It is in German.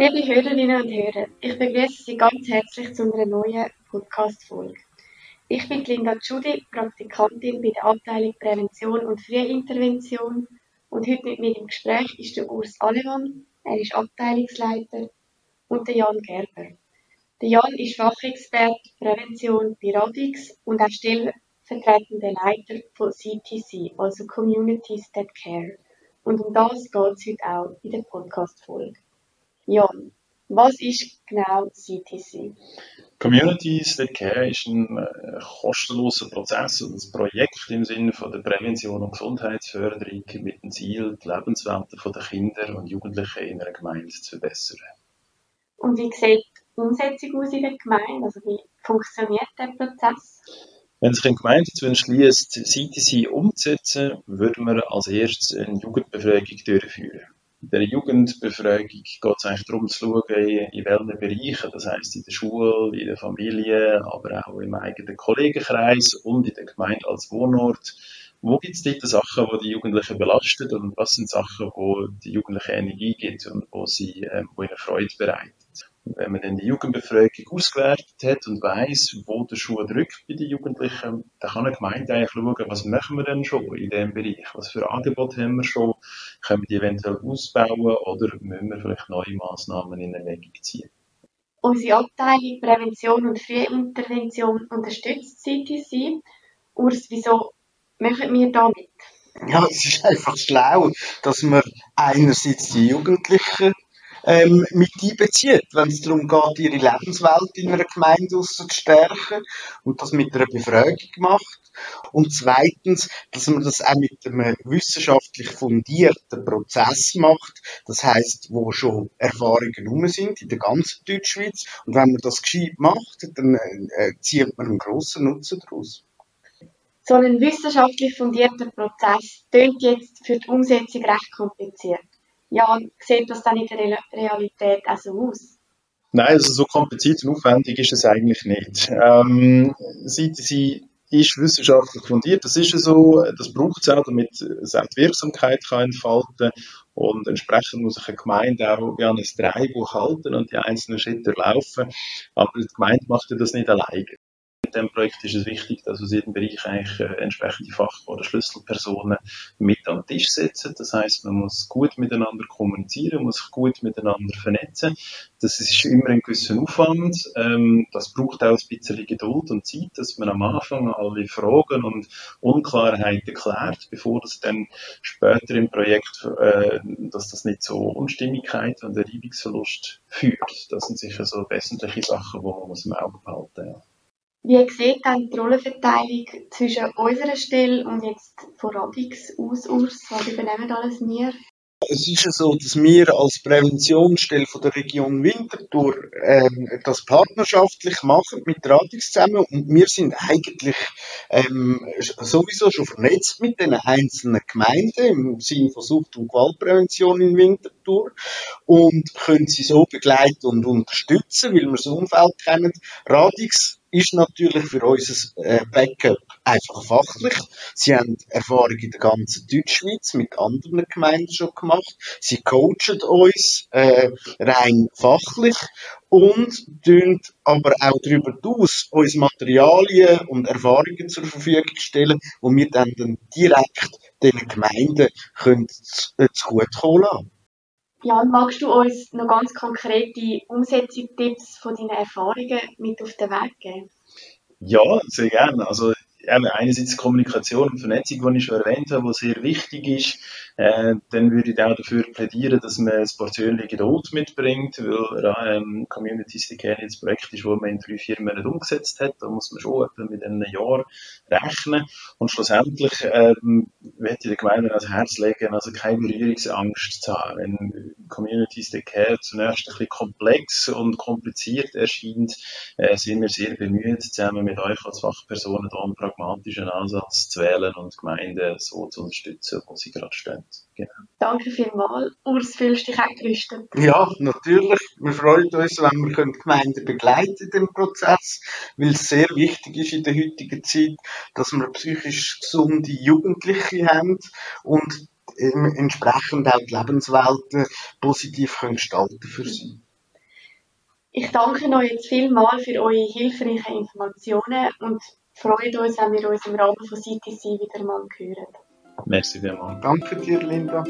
Liebe Hörerinnen und Hörer, ich begrüße Sie ganz herzlich zu einer neuen Podcast-Folge. Ich bin Linda Tschudi, Praktikantin bei der Abteilung Prävention und Frühintervention und heute mit mir im Gespräch ist der Urs Alemann, er ist Abteilungsleiter, und der Jan Gerber. Der Jan ist Fachexperte Prävention bei Radix und auch stellvertretender Leiter von CTC, also Communities That Care. Und um das geht es heute auch in der Podcast-Folge. Jan, was ist genau CTC? Communities That Care ist ein äh, kostenloser Prozess und ein Projekt im Sinne von der Prävention und Gesundheitsförderung mit dem Ziel, die Lebenswelten der Kinder und Jugendlichen in einer Gemeinde zu verbessern. Und wie sieht die Umsetzung aus in der Gemeinde? Also wie funktioniert der Prozess? Wenn sich eine Gemeinde dazu entschließt, CTC umzusetzen, würden wir als erstes eine Jugendbefragung durchführen. In der Jugendbefragung geht es eigentlich darum zu schauen, in welchen Bereichen, das heisst in der Schule, in der Familie, aber auch im eigenen Kollegenkreis und in der Gemeinde als Wohnort, wo gibt es dort Sachen, die die Jugendlichen belastet und was sind Sachen, wo die Jugendlichen Energie gibt und wo sie, äh, wo ihnen Freude bereitet. Wenn man dann die Jugendbefragung ausgewertet hat und weiss, wo der Schuh drückt bei den Jugendlichen, dann kann eine Gemeinde eigentlich schauen, was machen wir denn schon in diesem Bereich? Was für Angebote haben wir schon? Können wir die eventuell ausbauen oder müssen wir vielleicht neue Massnahmen in Erwägung ziehen? Unsere Abteilung Prävention und Frühintervention unterstützt CTC. Urs, wieso machen wir damit? Ja, es ist einfach schlau, dass man einerseits die Jugendlichen ähm, mit einbezieht, wenn es darum geht, ihre Lebenswelt in einer Gemeinde zu stärken und das mit einer Befragung macht. Und zweitens, dass man das auch mit einem wissenschaftlich fundierten Prozess macht, das heißt, wo schon Erfahrungen rum sind in der ganzen Deutschschweiz. Und wenn man das gescheit macht, dann äh, zieht man einen grossen Nutzen daraus. So ein wissenschaftlich fundierter Prozess klingt jetzt für die Umsetzung recht kompliziert. Ja, sieht das dann in der Realität auch so aus? Nein, also so kompliziert und aufwendig ist es eigentlich nicht. Ähm, sie, sie ist wissenschaftlich fundiert, das ist ja so, das braucht es auch, damit es auch die Wirksamkeit kann entfalten. Und entsprechend muss sich eine Gemeinde auch wie an ein Dreibuch halten und die einzelnen Schritte laufen, aber die Gemeinde macht ja das nicht alleine mit dem Projekt ist es wichtig, dass aus jedem Bereich eigentlich äh, entsprechende Fach- oder Schlüsselpersonen mit am Tisch setzen. Das heißt, man muss gut miteinander kommunizieren, muss sich gut miteinander vernetzen. Das ist immer ein gewisser Aufwand. Ähm, das braucht auch ein bisschen Geduld und Zeit, dass man am Anfang alle Fragen und Unklarheiten klärt, bevor das dann später im Projekt, äh, dass das nicht zu Unstimmigkeit und Reibungsverlust führt. Das sind sicher so wesentliche Sachen, die man im Auge behalten muss. Wie sieht dann die Rollenverteilung zwischen unserer Stelle und jetzt von Radix aus, Urs? Was übernehmen alles wir? Es ist ja so, dass wir als Präventionsstelle von der Region Winterthur ähm, das partnerschaftlich machen mit Radix zusammen und wir sind eigentlich ähm, sowieso schon vernetzt mit den einzelnen Gemeinden im Sinne von Sucht- und Gewaltprävention in Winterthur und können sie so begleiten und unterstützen, weil wir das Umfeld kennen. Radix ist natürlich für uns äh, Backup einfach fachlich. Sie haben Erfahrung in der ganzen Deutschschweiz mit anderen Gemeinden schon gemacht. Sie coachen uns äh, rein fachlich und tun aber auch darüber hinaus uns Materialien und Erfahrungen zur Verfügung stellen, die wir dann, direkt den Gemeinden können zu, äh, zu gut kommen lassen. Jan, magst du uns noch ganz konkrete Umsetzungstipps von deinen Erfahrungen mit auf den Weg geben? Ja, sehr gerne. Also einerseits Kommunikation und Vernetzung, die ich schon erwähnt habe, die sehr wichtig ist. Äh, dann würde ich auch dafür plädieren, dass man das Portion Geduld mitbringt, weil ähm, Communities Care jetzt Projekt ist, das man in drei, vier Monaten umgesetzt hat. Da muss man schon etwa mit einem Jahr rechnen. Und schlussendlich ähm, ich der Gemeinde ans Herz legen, also keine Berührungsangst zu haben. Wenn Communities Care zunächst ein bisschen komplex und kompliziert erscheint, äh, sind wir sehr bemüht, zusammen mit euch als Fachpersonen da einen pragmatischen Ansatz zu wählen und Gemeinden so zu unterstützen, wo sie gerade stehen. Genau. Danke vielmals. Urs, fühlst du dich auch gerüstet? Ja, natürlich. Wir freuen uns, wenn wir die Gemeinden begleiten im Prozess, weil es sehr wichtig ist in der heutigen Zeit, dass wir psychisch gesunde Jugendliche haben und entsprechend auch die Lebenswelten positiv können gestalten für sie. Ich danke euch jetzt vielmals für eure hilfreichen Informationen und freuen uns, wenn wir uns im Rahmen von CTC wieder mal hören. Merci vielmals. Danke dir, Linda.